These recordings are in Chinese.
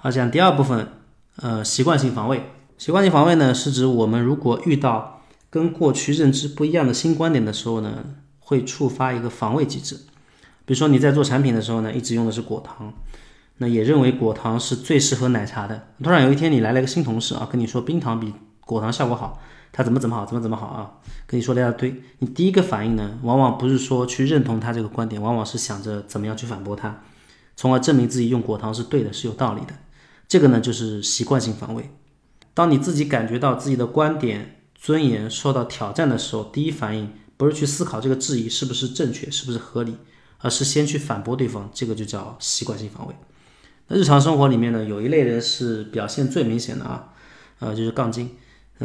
好，讲第二部分，呃，习惯性防卫。习惯性防卫呢，是指我们如果遇到跟过去认知不一样的新观点的时候呢，会触发一个防卫机制。比如说你在做产品的时候呢，一直用的是果糖，那也认为果糖是最适合奶茶的。突然有一天你来了一个新同事啊，跟你说冰糖比果糖效果好，他怎么怎么好，怎么怎么好啊，跟你说了一大堆。你第一个反应呢，往往不是说去认同他这个观点，往往是想着怎么样去反驳他，从而证明自己用果糖是对的，是有道理的。这个呢，就是习惯性防卫。当你自己感觉到自己的观点、尊严受到挑战的时候，第一反应不是去思考这个质疑是不是正确、是不是合理，而是先去反驳对方。这个就叫习惯性防卫。那日常生活里面呢，有一类人是表现最明显的啊，呃，就是杠精。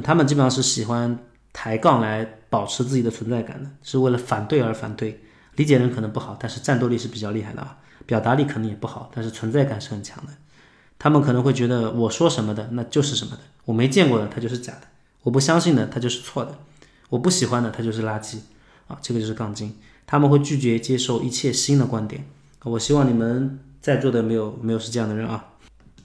他们基本上是喜欢抬杠来保持自己的存在感的，是为了反对而反对。理解人可能不好，但是战斗力是比较厉害的啊。表达力可能也不好，但是存在感是很强的。他们可能会觉得我说什么的那就是什么的，我没见过的它就是假的，我不相信的它就是错的，我不喜欢的它就是垃圾啊，这个就是杠精。他们会拒绝接受一切新的观点。我希望你们在座的没有没有是这样的人啊。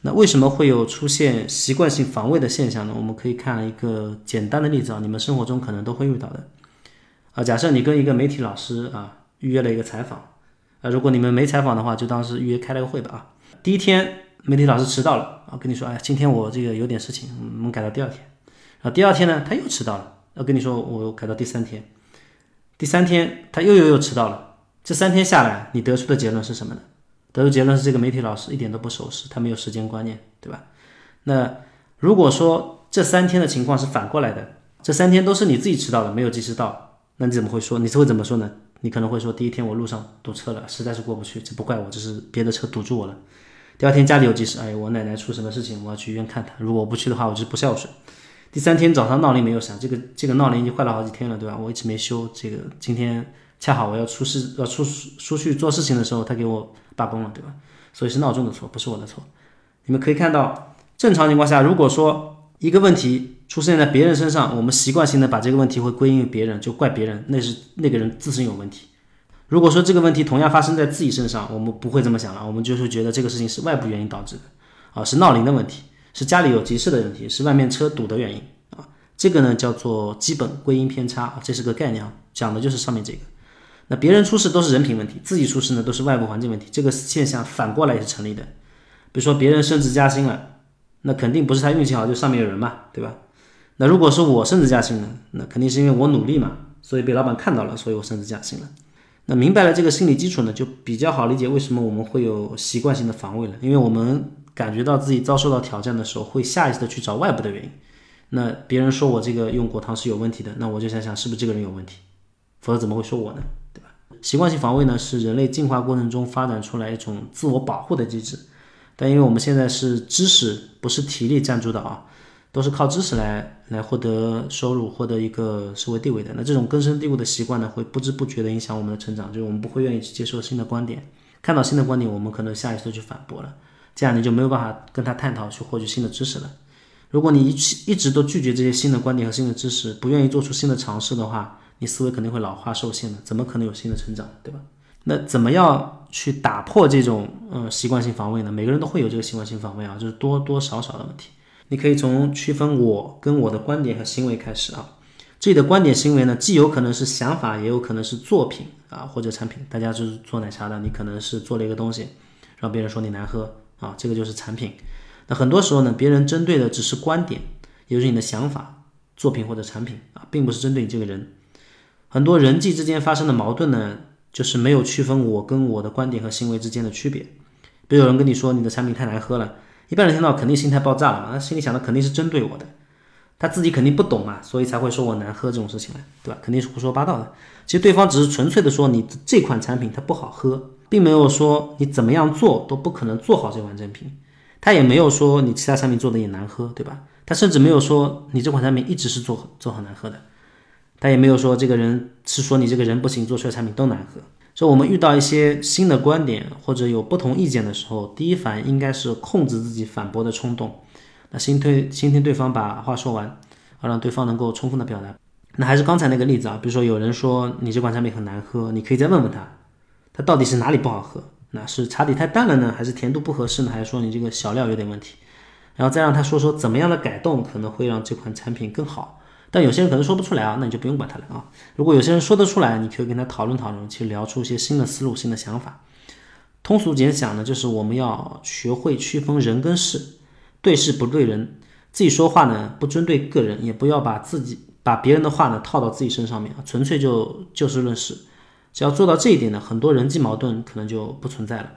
那为什么会有出现习惯性防卫的现象呢？我们可以看一个简单的例子啊，你们生活中可能都会遇到的啊。假设你跟一个媒体老师啊预约了一个采访啊，如果你们没采访的话，就当是预约开了个会吧啊。第一天。媒体老师迟到了啊，跟你说，哎，今天我这个有点事情，我们改到第二天。然后第二天呢，他又迟到了，要跟你说，我改到第三天。第三天他又又又迟到了。这三天下来，你得出的结论是什么呢？得出结论是这个媒体老师一点都不守时，他没有时间观念，对吧？那如果说这三天的情况是反过来的，这三天都是你自己迟到了，没有及时到，那你怎么会说？你是会怎么说呢？你可能会说，第一天我路上堵车了，实在是过不去，这不怪我，这是别的车堵住我了。第二天家里有急事，哎，我奶奶出什么事情，我要去医院看她。如果我不去的话，我就是不孝顺。第三天早上闹铃没有响，这个这个闹铃已经坏了好几天了，对吧？我一直没修。这个今天恰好我要出事，要出出去做事情的时候，他给我罢工了，对吧？所以是闹钟的错，不是我的错。你们可以看到，正常情况下，如果说一个问题出现在别人身上，我们习惯性的把这个问题会归因于别人，就怪别人，那是那个人自身有问题。如果说这个问题同样发生在自己身上，我们不会这么想了，我们就是觉得这个事情是外部原因导致的，啊，是闹铃的问题，是家里有急事的问题，是外面车堵的原因，啊，这个呢叫做基本归因偏差，这是个概念，讲的就是上面这个。那别人出事都是人品问题，自己出事呢都是外部环境问题，这个现象反过来也是成立的。比如说别人升职加薪了，那肯定不是他运气好，就上面有人嘛，对吧？那如果是我升职加薪了，那肯定是因为我努力嘛，所以被老板看到了，所以我升职加薪了。那明白了这个心理基础呢，就比较好理解为什么我们会有习惯性的防卫了。因为我们感觉到自己遭受到挑战的时候，会下意识的去找外部的原因。那别人说我这个用果糖是有问题的，那我就想想是不是这个人有问题，否则怎么会说我呢？对吧？习惯性防卫呢，是人类进化过程中发展出来一种自我保护的机制。但因为我们现在是知识不是体力占主导啊。都是靠知识来来获得收入，获得一个社会地位的。那这种根深蒂固的习惯呢，会不知不觉的影响我们的成长。就是我们不会愿意去接受新的观点，看到新的观点，我们可能下意识的去反驳了，这样你就没有办法跟他探讨去获取新的知识了。如果你一一直都拒绝这些新的观点和新的知识，不愿意做出新的尝试的话，你思维肯定会老化受限的，怎么可能有新的成长，对吧？那怎么样去打破这种嗯习惯性防卫呢？每个人都会有这个习惯性防卫啊，就是多多少少的问题。你可以从区分我跟我的观点和行为开始啊，这里的观点行为呢，既有可能是想法，也有可能是作品啊或者产品。大家就是做奶茶的，你可能是做了一个东西，让别人说你难喝啊，这个就是产品。那很多时候呢，别人针对的只是观点，也就是你的想法、作品或者产品啊，并不是针对你这个人。很多人际之间发生的矛盾呢，就是没有区分我跟我的观点和行为之间的区别。比如有人跟你说你的产品太难喝了。一般人听到肯定心态爆炸了嘛，他心里想的肯定是针对我的，他自己肯定不懂嘛，所以才会说我难喝这种事情嘛，对吧？肯定是胡说八道的。其实对方只是纯粹的说你这款产品它不好喝，并没有说你怎么样做都不可能做好这款产品，他也没有说你其他产品做的也难喝，对吧？他甚至没有说你这款产品一直是做做很难喝的，他也没有说这个人是说你这个人不行，做出来产品都难喝。所以，我们遇到一些新的观点或者有不同意见的时候，第一反应应该是控制自己反驳的冲动。那先推先听对方把话说完，啊，让对方能够充分的表达。那还是刚才那个例子啊，比如说有人说你这款产品很难喝，你可以再问问他，他到底是哪里不好喝那是茶底太淡了呢，还是甜度不合适呢，还是说你这个小料有点问题？然后再让他说说怎么样的改动可能会让这款产品更好。但有些人可能说不出来啊，那你就不用管他了啊。如果有些人说得出来，你可以跟他讨论讨论，去聊出一些新的思路、新的想法。通俗简讲呢，就是我们要学会区分人跟事，对事不对人。自己说话呢，不针对个人，也不要把自己把别人的话呢套到自己身上面啊，纯粹就就事论事。只要做到这一点呢，很多人际矛盾可能就不存在了。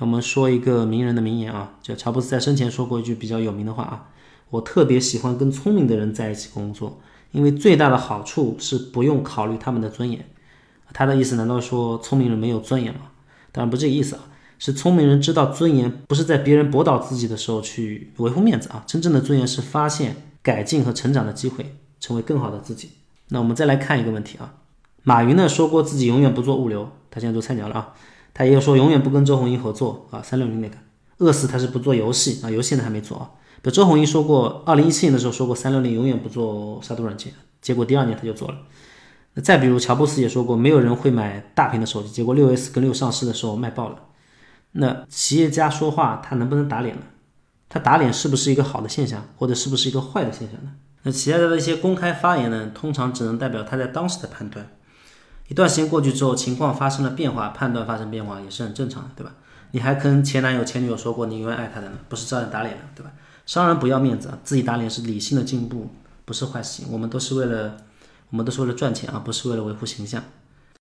我们说一个名人的名言啊，就乔布斯在生前说过一句比较有名的话啊。我特别喜欢跟聪明的人在一起工作，因为最大的好处是不用考虑他们的尊严。他的意思难道说聪明人没有尊严吗？当然不这个意思啊，是聪明人知道尊严不是在别人驳倒自己的时候去维护面子啊，真正的尊严是发现改进和成长的机会，成为更好的自己。那我们再来看一个问题啊，马云呢说过自己永远不做物流，他现在做菜鸟了啊，他也有说永远不跟周鸿祎合作啊，三六零那个，饿死他是不做游戏啊，游戏呢还没做啊。周鸿祎说过，二零一七年的时候说过，三六零永远不做杀毒软件，结果第二年他就做了。那再比如，乔布斯也说过，没有人会买大屏的手机，结果六 S 跟六上市的时候卖爆了。那企业家说话，他能不能打脸呢？他打脸是不是一个好的现象，或者是不是一个坏的现象呢？那企业家的一些公开发言呢，通常只能代表他在当时的判断。一段时间过去之后，情况发生了变化，判断发生变化也是很正常的，对吧？你还跟前男友、前女友说过你永远爱他的呢，不是照样打脸了，对吧？商人不要面子啊，自己打脸是理性的进步，不是坏事情。我们都是为了，我们都是为了赚钱啊，不是为了维护形象。